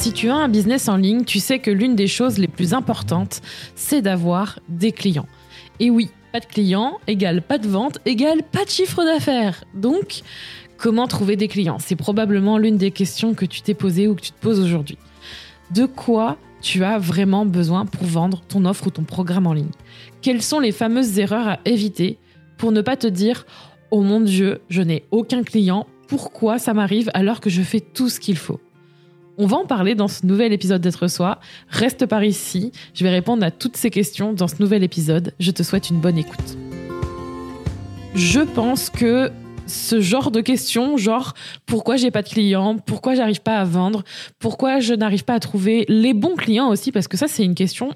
Si tu as un business en ligne, tu sais que l'une des choses les plus importantes, c'est d'avoir des clients. Et oui, pas de clients égale pas de vente égale pas de chiffre d'affaires. Donc, comment trouver des clients? C'est probablement l'une des questions que tu t'es posée ou que tu te poses aujourd'hui. De quoi tu as vraiment besoin pour vendre ton offre ou ton programme en ligne? Quelles sont les fameuses erreurs à éviter pour ne pas te dire Oh mon Dieu, je n'ai aucun client, pourquoi ça m'arrive alors que je fais tout ce qu'il faut? On va en parler dans ce nouvel épisode d'être soi. Reste par ici. Je vais répondre à toutes ces questions dans ce nouvel épisode. Je te souhaite une bonne écoute. Je pense que ce genre de questions, genre pourquoi j'ai pas de clients, pourquoi j'arrive pas à vendre, pourquoi je n'arrive pas à trouver les bons clients aussi, parce que ça c'est une question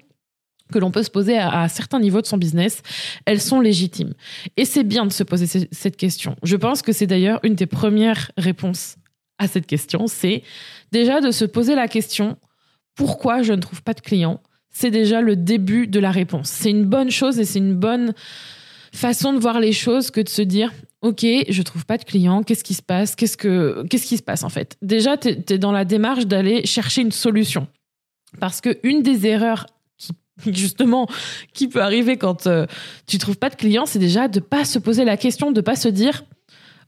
que l'on peut se poser à, certains niveaux de son business, elles sont légitimes. Et c'est bien de se poser cette question. Je pense que c'est d'ailleurs une des premières réponses à cette question, c'est déjà de se poser la question pourquoi je ne trouve pas de clients C'est déjà le début de la réponse. C'est une bonne chose et c'est une bonne façon de voir les choses que de se dire ok je trouve pas de clients qu'est-ce qui se passe? Qu'est-ce que qu'est-ce qui se passe en fait? Déjà tu es, dans la démarche d'aller chercher une solution. Parce que une des erreurs qui justement qui peut arriver quand euh, tu trouves pas de clients c'est déjà de pas se poser la question de pas se dire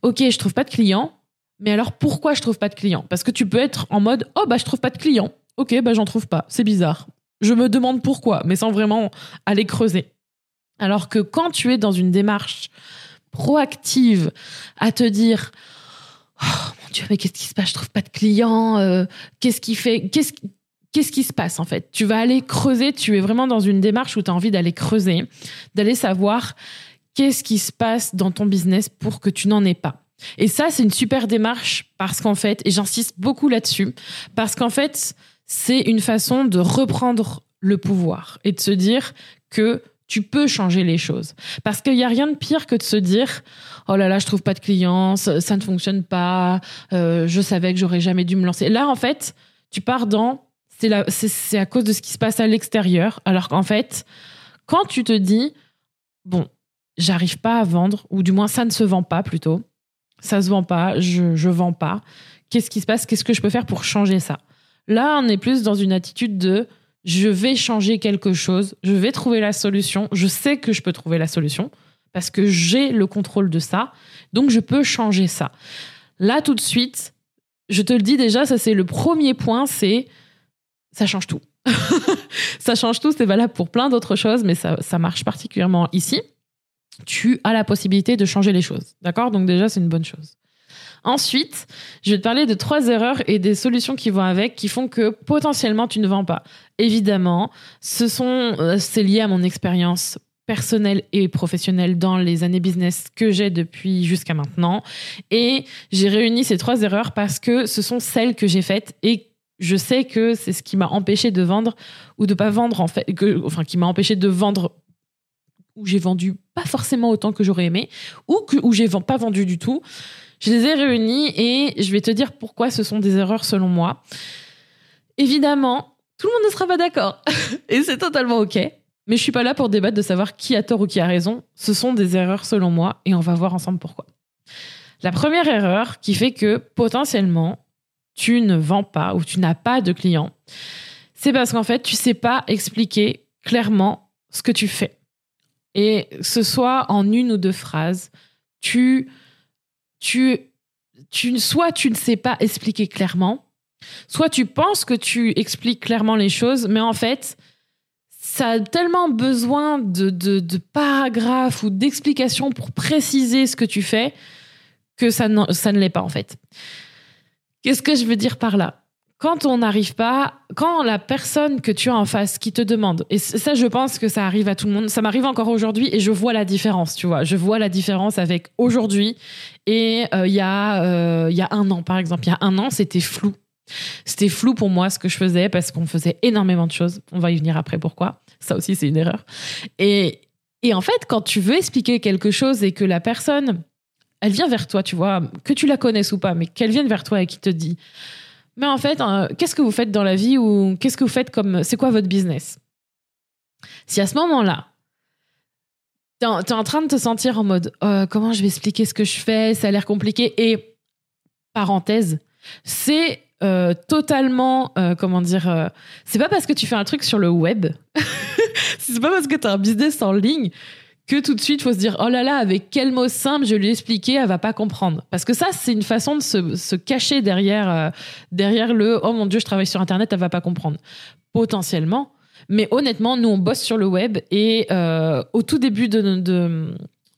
ok je trouve pas de clients mais alors pourquoi je trouve pas de clients Parce que tu peux être en mode oh bah je trouve pas de clients. Ok bah j'en trouve pas. C'est bizarre. Je me demande pourquoi, mais sans vraiment aller creuser. Alors que quand tu es dans une démarche proactive à te dire oh mon dieu mais qu'est-ce qui se passe? Je trouve pas de clients. Euh, qu'est-ce qui qu'est-ce qui se passe en fait Tu vas aller creuser. Tu es vraiment dans une démarche où tu as envie d'aller creuser, d'aller savoir qu'est-ce qui se passe dans ton business pour que tu n'en aies pas. Et ça, c'est une super démarche parce qu'en fait, et j'insiste beaucoup là-dessus, parce qu'en fait, c'est une façon de reprendre le pouvoir et de se dire que tu peux changer les choses. Parce qu'il n'y a rien de pire que de se dire oh là là, je trouve pas de clients, ça, ne fonctionne pas, euh, je savais que j'aurais jamais dû me lancer. Là, en fait, tu pars dans c'est à cause de ce qui se passe à l'extérieur, alors qu'en fait, quand tu te dis bon, j'arrive pas à vendre, ou du moins ça ne se vend pas plutôt, ça se vend pas, je, je vends pas. Qu'est-ce qui se passe? Qu'est-ce que je peux faire pour changer ça? Là, on est plus dans une attitude de je vais changer quelque chose, je vais trouver la solution, je sais que je peux trouver la solution parce que j'ai le contrôle de ça, donc je peux changer ça. Là, tout de suite, je te le dis déjà, ça c'est le premier point, c'est ça change tout. ça change tout, c'est valable pour plein d'autres choses, mais ça, ça marche particulièrement ici tu as la possibilité de changer les choses. D'accord? Donc déjà, c'est une bonne chose. Ensuite, je vais te parler de trois erreurs et des solutions qui vont avec, qui font que potentiellement tu ne vends pas. Évidemment, ce sont, euh, c'est lié à mon expérience personnelle et professionnelle dans les années business que j'ai depuis jusqu'à maintenant. Et j'ai réuni ces trois erreurs parce que ce sont celles que j'ai faites et je sais que c'est ce qui m'a empêché de vendre ou de pas vendre en fait, enfin qui m'a empêché de vendre où j'ai vendu pas forcément autant que j'aurais aimé, ou que, où j'ai pas vendu du tout. Je les ai réunis et je vais te dire pourquoi ce sont des erreurs selon moi. Évidemment, tout le monde ne sera pas d'accord et c'est totalement ok. Mais je suis pas là pour débattre de savoir qui a tort ou qui a raison. Ce sont des erreurs selon moi et on va voir ensemble pourquoi. La première erreur qui fait que potentiellement tu ne vends pas ou tu n'as pas de clients, c'est parce qu'en fait tu sais pas expliquer clairement ce que tu fais et ce soit en une ou deux phrases, tu, tu, tu, soit tu ne sais pas expliquer clairement, soit tu penses que tu expliques clairement les choses, mais en fait, ça a tellement besoin de, de, de paragraphes ou d'explications pour préciser ce que tu fais que ça, ça ne l'est pas en fait. Qu'est-ce que je veux dire par là? Quand on n'arrive pas, quand la personne que tu as en face qui te demande, et ça je pense que ça arrive à tout le monde, ça m'arrive encore aujourd'hui et je vois la différence, tu vois, je vois la différence avec aujourd'hui et euh, il y, a, euh, y a un an par exemple, il y a un an c'était flou. C'était flou pour moi ce que je faisais parce qu'on faisait énormément de choses. On va y venir après pourquoi. Ça aussi c'est une erreur. Et, et en fait quand tu veux expliquer quelque chose et que la personne, elle vient vers toi, tu vois, que tu la connaisses ou pas, mais qu'elle vienne vers toi et qui te dit mais en fait, hein, qu'est-ce que vous faites dans la vie ou qu'est-ce que vous faites comme. C'est quoi votre business? Si à ce moment-là, t'es en, en train de te sentir en mode euh, comment je vais expliquer ce que je fais, ça a l'air compliqué. Et parenthèse, c'est euh, totalement, euh, comment dire, c'est pas parce que tu fais un truc sur le web, c'est pas parce que tu as un business en ligne que tout de suite faut se dire oh là là avec quel mot simple je lui ai expliqué elle va pas comprendre parce que ça c'est une façon de se, cacher derrière euh, derrière le oh mon dieu je travaille sur internet elle va pas comprendre potentiellement mais honnêtement nous on bosse sur le web et euh, au tout début de,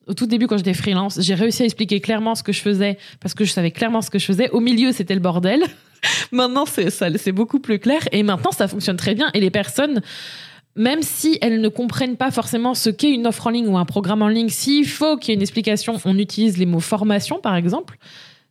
au tout début, quand j'étais freelance, j'ai réussi à expliquer clairement ce que je faisais parce que je savais clairement ce que je faisais. Au milieu, c'était le bordel. maintenant, c'est beaucoup plus clair et maintenant, ça fonctionne très bien et les personnes même si elles ne comprennent pas forcément ce qu'est une offre en ligne ou un programme en ligne, s'il faut qu'il y ait une explication, on utilise les mots formation, par exemple,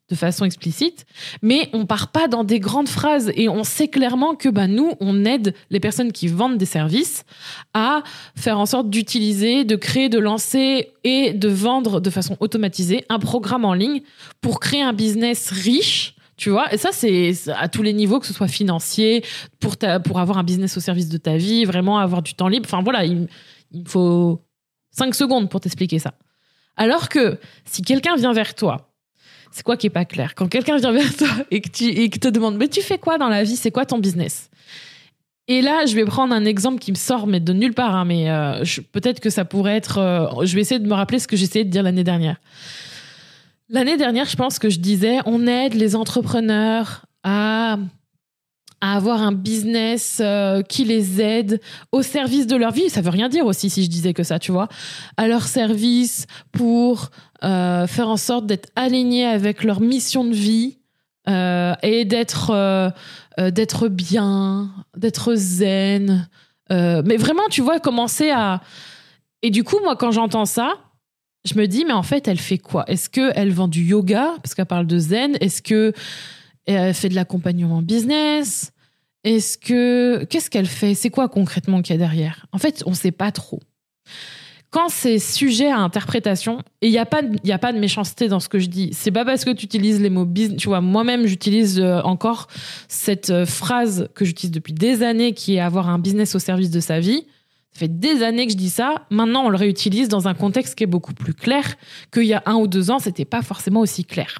de façon explicite, mais on part pas dans des grandes phrases et on sait clairement que bah, nous, on aide les personnes qui vendent des services à faire en sorte d'utiliser, de créer, de lancer et de vendre de façon automatisée un programme en ligne pour créer un business riche tu vois, et ça, c'est à tous les niveaux, que ce soit financier, pour, ta, pour avoir un business au service de ta vie, vraiment avoir du temps libre. Enfin, voilà, il, il faut 5 secondes pour t'expliquer ça. Alors que si quelqu'un vient vers toi, c'est quoi qui est pas clair? Quand quelqu'un vient vers toi et que, tu, et que te demande, mais tu fais quoi dans la vie? C'est quoi ton business? Et là, je vais prendre un exemple qui me sort, mais de nulle part. Hein, mais euh, peut-être que ça pourrait être. Euh, je vais essayer de me rappeler ce que j'essayais de dire l'année dernière. L'année dernière, je pense que je disais, on aide les entrepreneurs à, avoir un business euh, qui les aide au service de leur vie. Ça veut rien dire aussi si je disais que ça, tu vois. À leur service pour euh, faire en sorte d'être alignés avec leur mission de vie euh, et d'être d'être bien, d'être zen. mais vraiment, tu vois, commencer à... Et du coup, moi, quand j'entends ça, je me dis, mais en fait, elle fait quoi? Est-ce qu'elle vend du yoga Parce qu'elle parle de zen? Est-ce que elle fait de l'accompagnement business? Est-ce que. Qu'est-ce qu'elle fait? C'est quoi concrètement qu'il y a derrière? En fait, on ne sait pas trop. Quand c'est sujet à interprétation, et il n'y a, pas de, a pas de méchanceté dans ce que je dis, c'est pas parce que tu utilises les mots business. Tu vois, moi-même, j'utilise euh, encore cette euh, phrase que j'utilise depuis des années qui est avoir un business au service de sa vie ça fait des années que je dis ça. Maintenant, on le réutilise dans un contexte qui est beaucoup plus clair qu'il y a un ou deux ans, c'était pas forcément aussi clair.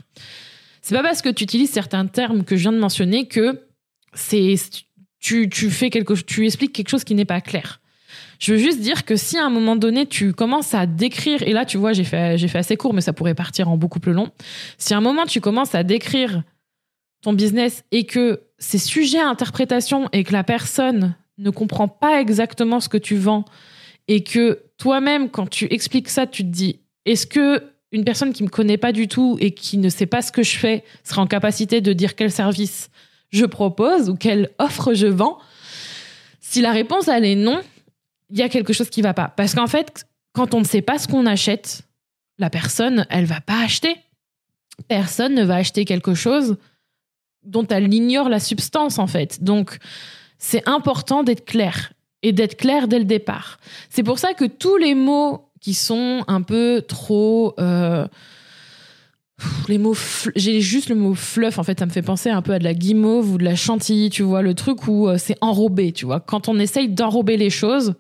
C'est pas parce que tu utilises certains termes que je viens de mentionner que c'est tu, tu fais quelque tu expliques quelque chose qui n'est pas clair. Je veux juste dire que si à un moment donné tu commences à décrire et là tu vois j'ai fait j'ai fait assez court mais ça pourrait partir en beaucoup plus long. Si à un moment tu commences à décrire ton business et que c'est sujet à interprétation et que la personne ne comprend pas exactement ce que tu vends et que toi-même, quand tu expliques ça, tu te dis, est-ce que une personne qui me connaît pas du tout et qui ne sait pas ce que je fais sera en capacité de dire quel service je propose ou quelle offre je vends? Si la réponse elle est non, il y a quelque chose qui va pas. Parce qu'en fait, quand on ne sait pas ce qu'on achète, la personne, elle va pas acheter. Personne ne va acheter quelque chose dont elle ignore la substance en fait. Donc c'est important d'être clair et d'être clair dès le départ. C'est pour ça que tous les mots qui sont un peu trop... Euh, les mots j'ai juste le mot fluff en fait ça me fait penser un peu à de la guimauve ou de la chantilly tu vois le truc où euh, c'est enrobé tu vois. Quand on essaye d'enrober les choses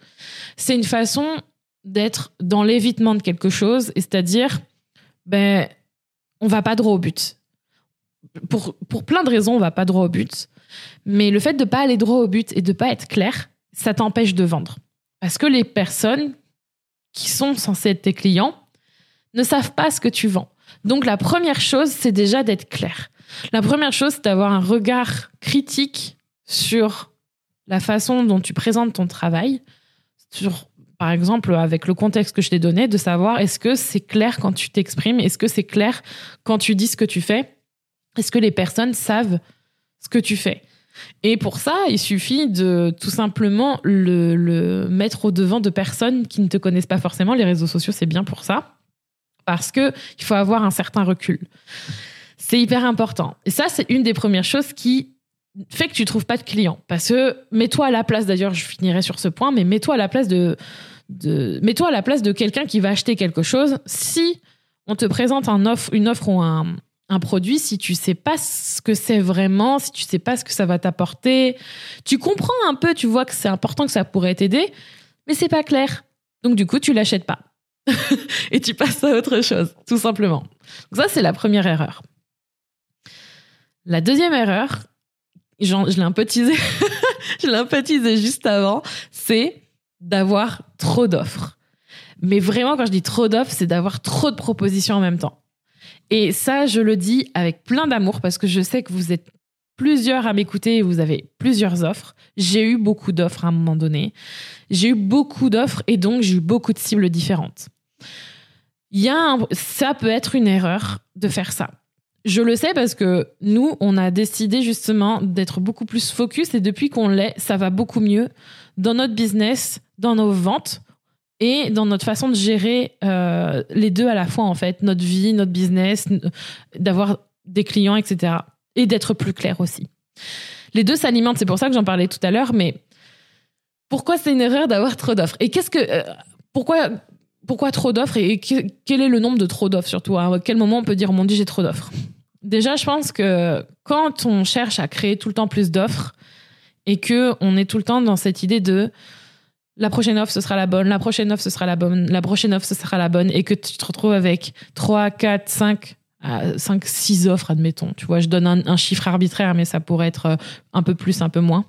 c'est une façon d'être dans l'évitement de quelque chose et c'est-à-dire ben on va pas droit au but. Pour pour plein de raisons on va pas droit au but mais le fait de pas aller droit au but et de pas être clair, ça t'empêche de vendre. Parce que les personnes qui sont censées être tes clients ne savent pas ce que tu vends. Donc la première chose, c'est déjà d'être clair. La première chose, c'est d'avoir un regard critique sur la façon dont tu présentes ton travail, sur par exemple, avec le contexte que je t'ai donné, de savoir est-ce que c'est clair quand tu t'exprimes, est-ce que c'est clair quand tu dis ce que tu fais, est-ce que les personnes savent ce que tu fais. Et pour ça, il suffit de tout simplement le, mettre au devant de personnes qui ne te connaissent pas forcément. Les réseaux sociaux, c'est bien pour ça. Parce que il faut avoir un certain recul. C'est hyper important. Et ça, c'est une des premières choses qui fait que tu trouves pas de clients. Parce que mets-toi à la place, d'ailleurs, je finirai sur ce point, mais mets-toi à la place de, de mets-toi à la place de quelqu'un qui va acheter quelque chose. Si on te présente un offre, une offre ou un, un produit, si tu sais pas ce que c'est vraiment, si tu sais pas ce que ça va t'apporter, tu comprends un peu, tu vois que c'est important que ça pourrait t'aider, mais c'est pas clair. Donc du coup, tu l'achètes pas. Et tu passes à autre chose, tout simplement. Donc ça, c'est la première erreur. La deuxième erreur, je l'ai un peu je l'ai un peu juste avant, c'est d'avoir trop d'offres. Mais vraiment, quand je dis trop d'offres, c'est d'avoir trop de propositions en même temps. Et ça, je le dis avec plein d'amour parce que je sais que vous êtes plusieurs à m'écouter et vous avez plusieurs offres. J'ai eu beaucoup d'offres à un moment donné. J'ai eu beaucoup d'offres et donc j'ai eu beaucoup de cibles différentes. Y a ça peut être une erreur de faire ça. Je le sais parce que nous, on a décidé justement d'être beaucoup plus focus et depuis qu'on l'est, ça va beaucoup mieux dans notre business, dans nos ventes et dans notre façon de gérer euh, les deux à la fois, en fait, notre vie, notre business, d'avoir des clients, etc. Et d'être plus clair aussi. Les deux s'alimentent, c'est pour ça que j'en parlais tout à l'heure, mais pourquoi c'est une erreur d'avoir trop d'offres? Et qu'est-ce que. Euh, pourquoi, pourquoi trop d'offres? Et quel est le nombre de trop d'offres surtout? À quel moment on peut dire, mon Dieu, j'ai trop d'offres? Déjà, je pense que quand on cherche à créer tout le temps plus d'offres et que on est tout le temps dans cette idée de la prochaine offre, ce sera la bonne, la prochaine offre, ce sera la bonne, la prochaine offre, ce sera la bonne, et que tu te retrouves avec 3, 4, 5, 5, 6 offres, admettons. Tu vois, je donne un, chiffre arbitraire, mais ça pourrait être euh, un peu plus, un peu moins.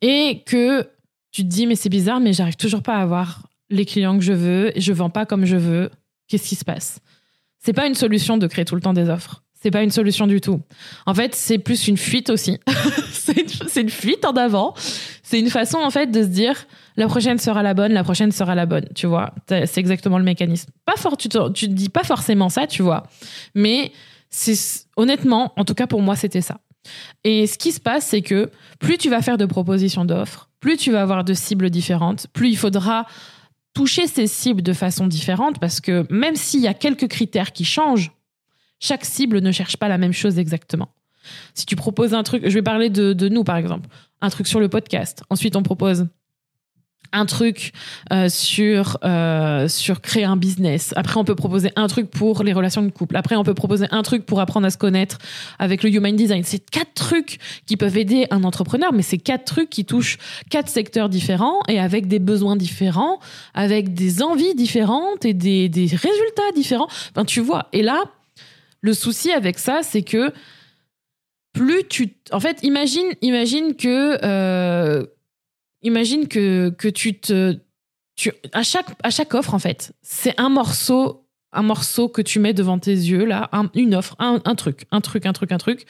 Et que tu te dis, mais c'est bizarre, mais j'arrive toujours pas à avoir les clients que je veux, et je vends pas comme je veux. Qu'est-ce qui se passe? C'est pas une solution de créer tout le temps des offres. C'est pas une solution du tout. En fait, c'est plus une fuite aussi. c'est une, fuite en avant. C'est une façon, en fait, de se dire la prochaine sera la bonne, la prochaine sera la bonne. Tu vois, c'est exactement le mécanisme. Pas tu te, tu dis pas forcément ça, tu vois. Mais c'est honnêtement, en tout cas pour moi, c'était ça. Et ce qui se passe, c'est que plus tu vas faire de propositions d'offres, plus tu vas avoir de cibles différentes, plus il faudra toucher ces cibles de façon différente parce que même s'il y a quelques critères qui changent, chaque cible ne cherche pas la même chose exactement. Si tu proposes un truc, je vais parler de, nous par exemple, un truc sur le podcast. Ensuite, on propose un truc euh, sur euh, sur créer un business. Après, on peut proposer un truc pour les relations de couple. Après, on peut proposer un truc pour apprendre à se connaître avec le human design. C'est quatre trucs qui peuvent aider un entrepreneur, mais c'est quatre trucs qui touchent quatre secteurs différents et avec des besoins différents, avec des envies différentes et des, des résultats différents. Enfin, tu vois. Et là, le souci avec ça, c'est que plus tu. En fait, imagine, imagine que. Euh, imagine que, que tu te. Tu, à, chaque, à chaque offre, en fait, c'est un morceau un morceau que tu mets devant tes yeux, là, une offre, un, truc, un truc, un truc, un truc.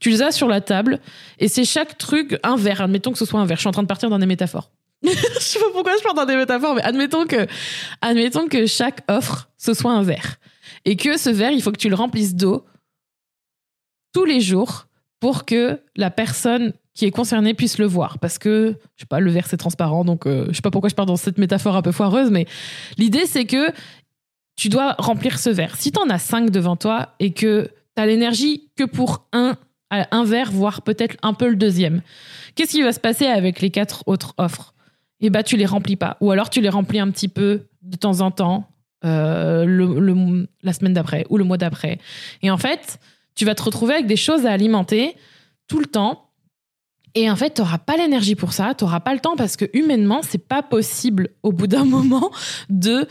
Tu les as sur la table et c'est chaque truc un verre. Admettons que ce soit un verre. Je suis en train de partir dans des métaphores. je sais pas pourquoi je pars dans des métaphores, mais admettons que, admettons que chaque offre, ce soit un verre et que ce verre, il faut que tu le remplisses d'eau tous les jours pour que la personne qui est concernée puisse le voir. Parce que, je sais pas, le verre c'est transparent, donc euh, je sais pas pourquoi je pars dans cette métaphore un peu foireuse, mais l'idée c'est que tu dois remplir ce verre. Si tu en as cinq devant toi et que tu as l'énergie que pour un, un verre, voire peut-être un peu le deuxième, qu'est-ce qui va se passer avec les quatre autres offres? Eh bah, tu les remplis pas. Ou alors tu les remplis un petit peu de temps en temps, euh, la semaine d'après ou le mois d'après. Et en fait, tu vas te retrouver avec des choses à alimenter tout le temps. Et en fait, tu n'auras pas l'énergie pour ça, tu n'auras pas le temps parce que humainement, c'est pas possible au bout d'un moment de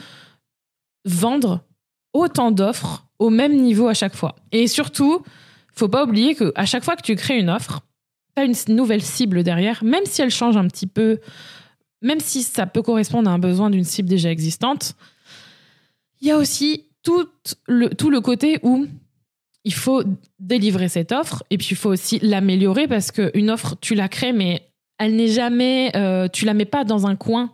vendre autant d'offres au même niveau à chaque fois. Et surtout, faut pas oublier que à chaque fois que tu crées une offre, tu as une nouvelle cible derrière, même si elle change un petit peu, même si ça peut correspondre à un besoin d'une cible déjà existante, il y a aussi tout le, tout le côté où il faut délivrer cette offre et puis il faut aussi l'améliorer parce qu'une offre, tu la crées, mais elle n'est jamais, euh, tu la mets pas dans un coin,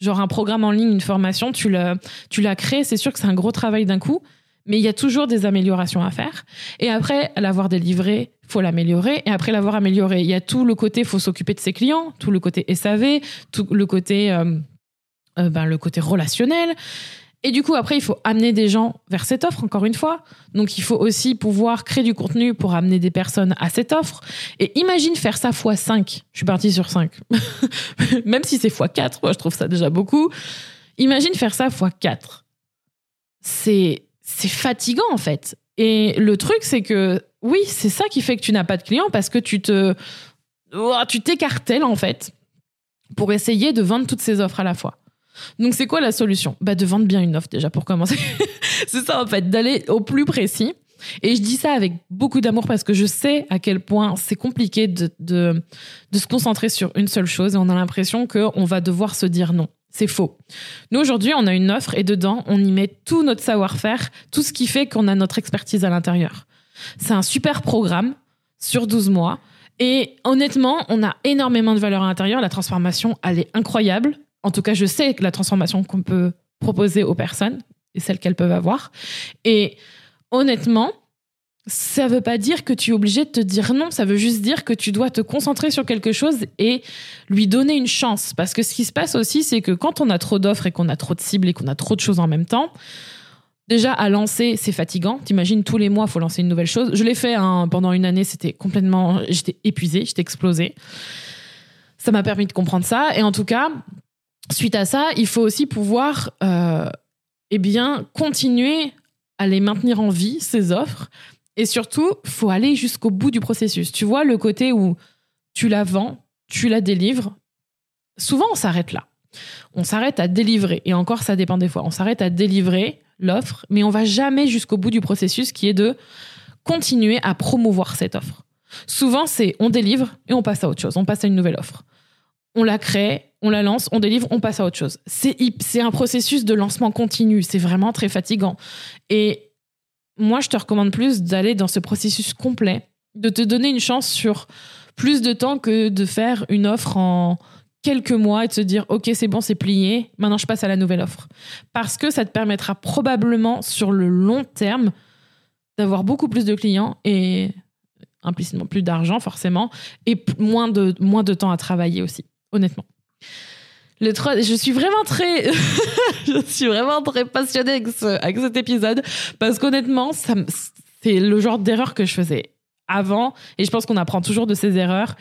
genre un programme en ligne, une formation, tu la, tu la crées, c'est sûr que c'est un gros travail d'un coup, mais il y a toujours des améliorations à faire. Et après l'avoir délivré, faut l'améliorer. Et après l'avoir amélioré, il y a tout le côté, faut s'occuper de ses clients, tout le côté SAV, tout le côté, euh, euh, ben, le côté relationnel. Et du coup, après, il faut amener des gens vers cette offre, encore une fois. Donc, il faut aussi pouvoir créer du contenu pour amener des personnes à cette offre. Et imagine faire ça x 5. Je suis partie sur 5. Même si c'est x 4, moi, je trouve ça déjà beaucoup. Imagine faire ça x 4. C'est, c'est fatigant, en fait. Et le truc, c'est que, oui, c'est ça qui fait que tu n'as pas de clients parce que tu te, oh, tu t'écartèles, en fait, pour essayer de vendre toutes ces offres à la fois. Donc c'est quoi la solution? Bah de vendre bien une offre déjà pour commencer. c'est ça en fait, d'aller au plus précis. Et je dis ça avec beaucoup d'amour parce que je sais à quel point c'est compliqué de, de, de, se concentrer sur une seule chose et on a l'impression qu'on va devoir se dire non. C'est faux. Nous, aujourd'hui, on a une offre et dedans, on y met tout notre savoir-faire, tout ce qui fait qu'on a notre expertise à l'intérieur. C'est un super programme sur 12 mois. Et honnêtement, on a énormément de valeur à l'intérieur. La transformation, elle est incroyable en tout cas, je sais la transformation qu'on peut proposer aux personnes et celle qu'elles peuvent avoir. Et honnêtement, ça veut pas dire que tu es obligé de te dire non, ça veut juste dire que tu dois te concentrer sur quelque chose et lui donner une chance. Parce que ce qui se passe aussi, c'est que quand on a trop d'offres et qu'on a trop de cibles et qu'on a trop de choses en même temps, déjà à lancer, c'est fatigant. T'imagines tous les mois, il faut lancer une nouvelle chose. Je l'ai fait hein, pendant une année, c'était complètement, j'étais épuisée, j'étais explosée. Ça m'a permis de comprendre ça. Et en tout cas, suite à ça, il faut aussi pouvoir euh, eh bien, continuer à les maintenir en vie, ces offres. Et surtout, faut aller jusqu'au bout du processus. Tu vois, le côté où tu la vends, tu la délivres, souvent on s'arrête là. On s'arrête à délivrer. Et encore, ça dépend des fois. On s'arrête à délivrer l'offre, mais on va jamais jusqu'au bout du processus qui est de continuer à promouvoir cette offre. Souvent, c'est on délivre et on passe à autre chose. On passe à une nouvelle offre. On la crée, on la lance, on délivre, on passe à autre chose. C'est un processus de lancement continu. C'est vraiment très fatigant. Et moi, je te recommande plus d'aller dans ce processus complet, de te donner une chance sur plus de temps que de faire une offre en quelques mois et de se dire ok c'est bon c'est plié maintenant je passe à la nouvelle offre parce que ça te permettra probablement sur le long terme d'avoir beaucoup plus de clients et implicitement plus d'argent forcément et moins de moins de temps à travailler aussi honnêtement le je suis vraiment très, je suis vraiment très passionnée avec, cet épisode parce qu'honnêtement, c'est le genre d'erreur que je faisais avant et je pense qu'on apprend toujours de ces erreurs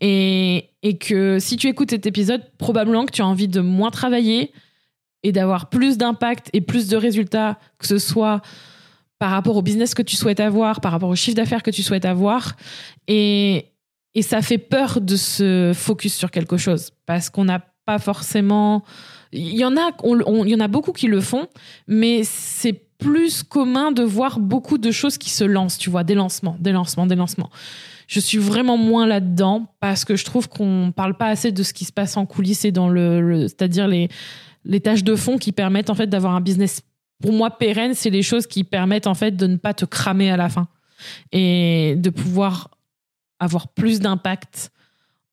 et, et que si tu écoutes cet épisode, probablement que tu as envie de moins travailler et d'avoir plus d'impact et plus de résultats, que ce soit par rapport au business que tu souhaites avoir, par rapport au chiffre d'affaires que tu souhaites avoir. Et, et ça fait peur de se focus sur quelque chose parce qu'on n'a pas forcément. Il y en a, il y en a beaucoup qui le font, mais c'est plus commun de voir beaucoup de choses qui se lancent, tu vois, des lancements, des lancements, des lancements. Je suis vraiment moins là-dedans parce que je trouve qu'on parle pas assez de ce qui se passe en coulisses et dans le, c'est-à-dire les, les tâches de fond qui permettent en fait d'avoir un business. Pour moi, pérenne, c'est les choses qui permettent en fait de ne pas te cramer à la fin et de pouvoir avoir plus d'impact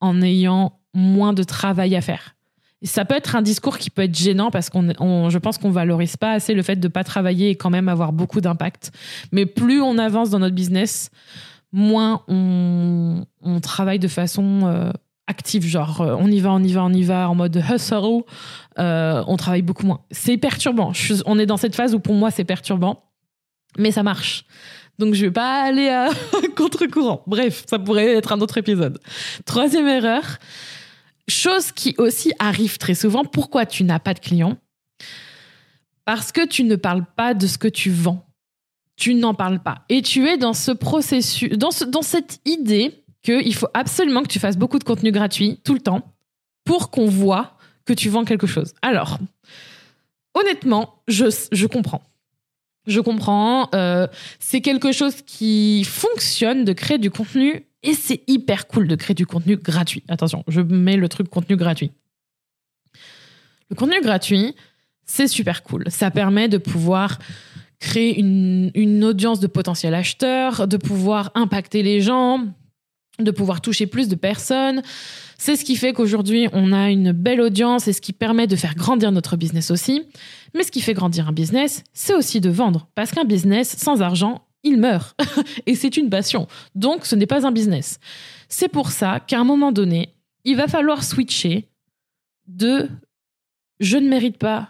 en ayant moins de travail à faire. ça peut être un discours qui peut être gênant parce qu'on, je pense qu'on valorise pas assez le fait de pas travailler et quand même avoir beaucoup d'impact. Mais plus on avance dans notre business, moins on, travaille de façon euh, active, genre euh, on y va, on y va, on y va, en mode hustle. Euh, on travaille beaucoup moins. C'est perturbant. on est dans cette phase où pour moi c'est perturbant, mais ça marche. Donc je vais pas aller à contre-courant. Bref, ça pourrait être un autre épisode. Troisième erreur, chose qui aussi arrive très souvent, pourquoi tu n'as pas de clients Parce que tu ne parles pas de ce que tu vends. Tu n'en parles pas. Et tu es dans ce processus, dans, dans cette idée qu'il faut absolument que tu fasses beaucoup de contenu gratuit tout le temps pour qu'on voit que tu vends quelque chose. Alors, honnêtement, je, je comprends. Je comprends. Euh, c'est quelque chose qui fonctionne de créer du contenu et c'est hyper cool de créer du contenu gratuit. Attention, je mets le truc contenu gratuit. Le contenu gratuit, c'est super cool. Ça permet de pouvoir créer une, une audience de potentiels acheteurs, de pouvoir impacter les gens, de pouvoir toucher plus de personnes. C'est ce qui fait qu'aujourd'hui, on a une belle audience et ce qui permet de faire grandir notre business aussi. Mais ce qui fait grandir un business, c'est aussi de vendre. Parce qu'un business sans argent, il meurt. et c'est une passion. Donc, ce n'est pas un business. C'est pour ça qu'à un moment donné, il va falloir switcher de je ne mérite pas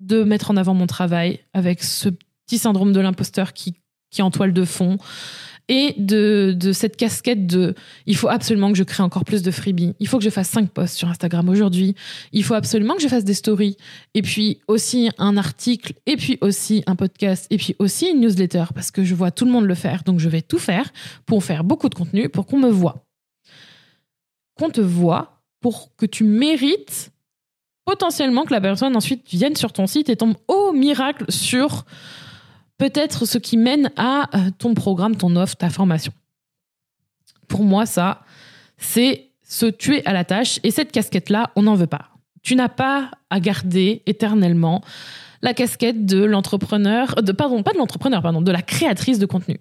de mettre en avant mon travail avec ce petit syndrome de l'imposteur qui, qui est en toile de fond et de, cette casquette de il faut absolument que je crée encore plus de freebies, il faut que je fasse cinq posts sur Instagram aujourd'hui, il faut absolument que je fasse des stories, et puis aussi un article, et puis aussi un podcast, et puis aussi une newsletter, parce que je vois tout le monde le faire, donc je vais tout faire pour faire beaucoup de contenu, pour qu'on me voit. Qu'on te voit, pour que tu mérites potentiellement que la personne ensuite vienne sur ton site et tombe au miracle sur peut-être ce qui mène à euh, ton programme, ton offre, ta formation. Pour moi, ça, c'est se tuer à la tâche. Et cette casquette-là, on n'en veut pas. Tu n'as pas à garder éternellement la casquette de l'entrepreneur, de pardon, pas de l'entrepreneur, pardon, de la créatrice de contenu.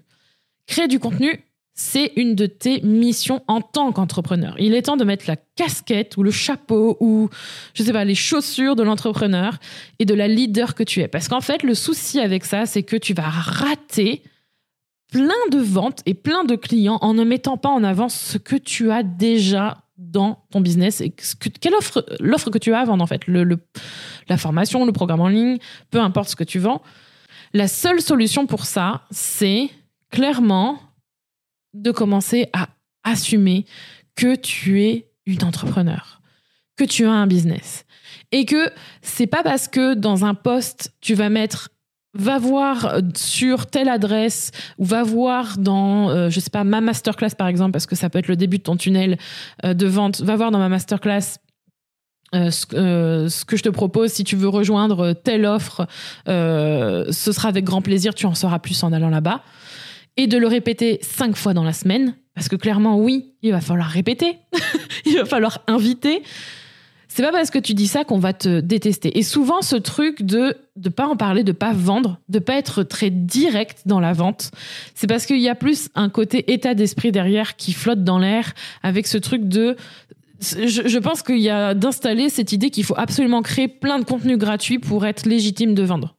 Créer du contenu, c'est une de tes missions en tant qu'entrepreneur. Il est temps de mettre la casquette ou le chapeau ou, je sais pas, les chaussures de l'entrepreneur et de la leader que tu es. Parce qu'en fait, le souci avec ça, c'est que tu vas rater plein de ventes et plein de clients en ne mettant pas en avant ce que tu as déjà dans ton business et quelle offre, l'offre que tu as à vendre en fait, le, la formation, le programme en ligne, peu importe ce que tu vends. La seule solution pour ça, c'est clairement de commencer à assumer que tu es une entrepreneur, que tu as un business. Et que c'est pas parce que dans un poste, tu vas mettre va voir sur telle adresse ou va voir dans euh, je sais pas ma masterclass par exemple parce que ça peut être le début de ton tunnel euh, de vente va voir dans ma masterclass euh, ce, que je te propose, si tu veux rejoindre telle offre, ce sera avec grand plaisir, tu en sauras plus en allant là-bas et de le répéter cinq fois dans la semaine, parce que clairement, oui, il va falloir répéter, il va falloir inviter. C'est pas parce que tu dis ça qu'on va te détester. Et souvent, ce truc de ne pas en parler, de pas vendre, de pas être très direct dans la vente, c'est parce qu'il y a plus un côté état d'esprit derrière qui flotte dans l'air avec ce truc de je, je pense qu'il y a d'installer cette idée qu'il faut absolument créer plein de contenus gratuits pour être légitime de vendre.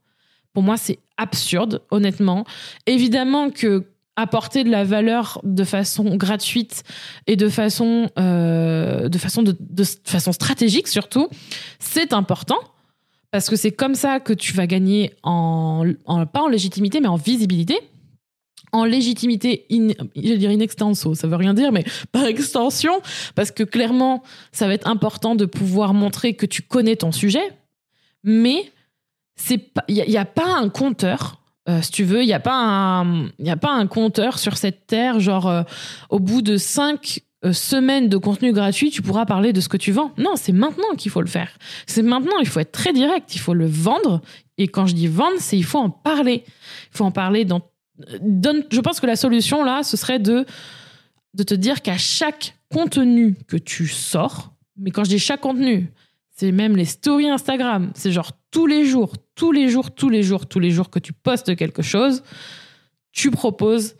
Pour moi, c'est absurde, honnêtement. Évidemment que apporter de la valeur de façon gratuite et de façon euh, de façon de, façon stratégique surtout, c'est important parce que c'est comme ça que tu vas gagner en, pas en légitimité mais en visibilité. En légitimité, in, je vais dire in extenso, ça veut rien dire, mais par extension, parce que clairement, ça va être important de pouvoir montrer que tu connais ton sujet, mais c'est il n'y a, pas un compteur euh, si tu veux, il n'y a pas un, a pas un compteur sur cette terre, genre euh, au bout de cinq euh, semaines de contenu gratuit, tu pourras parler de ce que tu vends. Non, c'est maintenant qu'il faut le faire. C'est maintenant, il faut être très direct, il faut le vendre. Et quand je dis vendre, c'est il faut en parler. Il faut en parler dans. Donne, je pense que la solution là, ce serait de de te dire qu'à chaque contenu que tu sors, mais quand je dis chaque contenu, c'est même les stories Instagram. C'est genre tous les jours, tous les jours, tous les jours, tous les jours que tu postes quelque chose, tu proposes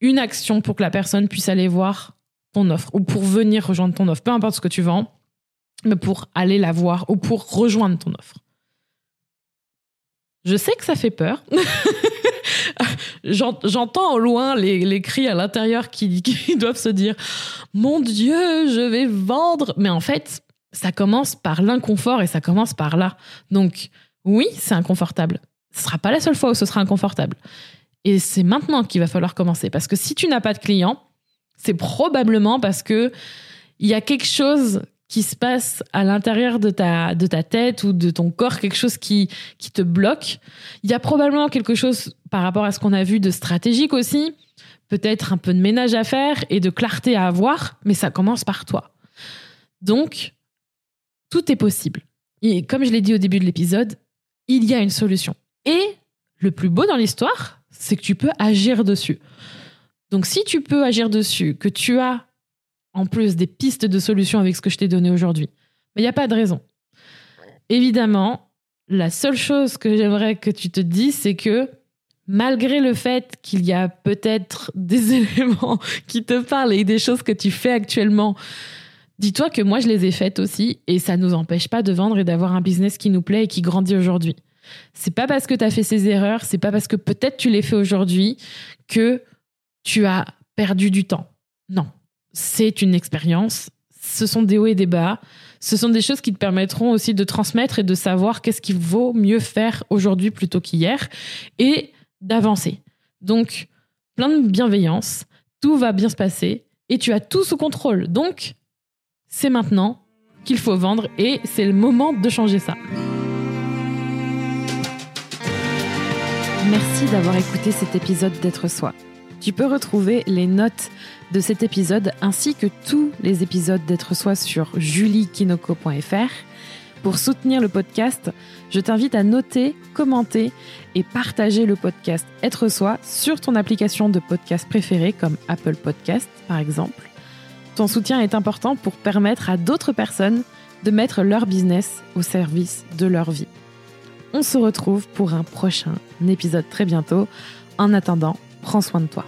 une action pour que la personne puisse aller voir ton offre ou pour venir rejoindre ton offre. Peu importe ce que tu vends, mais pour aller la voir ou pour rejoindre ton offre. Je sais que ça fait peur. J'entends au loin les, cris à l'intérieur qui, qui, doivent se dire Mon Dieu, je vais vendre. Mais en fait, ça commence par l'inconfort et ça commence par là. Donc, oui, c'est inconfortable. Ce sera pas la seule fois où ce sera inconfortable. Et c'est maintenant qu'il va falloir commencer. Parce que si tu n'as pas de client, c'est probablement parce que il y a quelque chose qui se passe à l'intérieur de ta, de ta tête ou de ton corps, quelque chose qui, qui te bloque. Il y a probablement quelque chose par rapport à ce qu'on a vu de stratégique aussi, peut-être un peu de ménage à faire et de clarté à avoir, mais ça commence par toi. Donc, tout est possible. Et comme je l'ai dit au début de l'épisode, il y a une solution. Et le plus beau dans l'histoire, c'est que tu peux agir dessus. Donc si tu peux agir dessus, que tu as en plus des pistes de solutions avec ce que je t'ai donné aujourd'hui, il n'y a pas de raison. Évidemment, la seule chose que j'aimerais que tu te dises, c'est que malgré le fait qu'il y a peut-être des éléments qui te parlent et des choses que tu fais actuellement, dis-toi que moi je les ai faites aussi et ça nous empêche pas de vendre et d'avoir un business qui nous plaît et qui grandit aujourd'hui. C'est pas parce que tu as fait ces erreurs, c'est pas parce que peut-être tu les fais aujourd'hui que tu as perdu du temps. Non, c'est une expérience, ce sont des hauts et des bas, ce sont des choses qui te permettront aussi de transmettre et de savoir qu'est-ce qu'il vaut mieux faire aujourd'hui plutôt qu'hier et d'avancer. Donc, plein de bienveillance, tout va bien se passer et tu as tout sous contrôle. Donc, c'est maintenant qu'il faut vendre et c'est le moment de changer ça. Merci d'avoir écouté cet épisode d'être soi. Tu peux retrouver les notes de cet épisode ainsi que tous les épisodes d'être soi sur juliekinoko.fr. Pour soutenir le podcast, je t'invite à noter, commenter et partager le podcast Être soi sur ton application de podcast préférée comme Apple Podcast par exemple. Ton soutien est important pour permettre à d'autres personnes de mettre leur business au service de leur vie. On se retrouve pour un prochain épisode très bientôt. En attendant, prends soin de toi.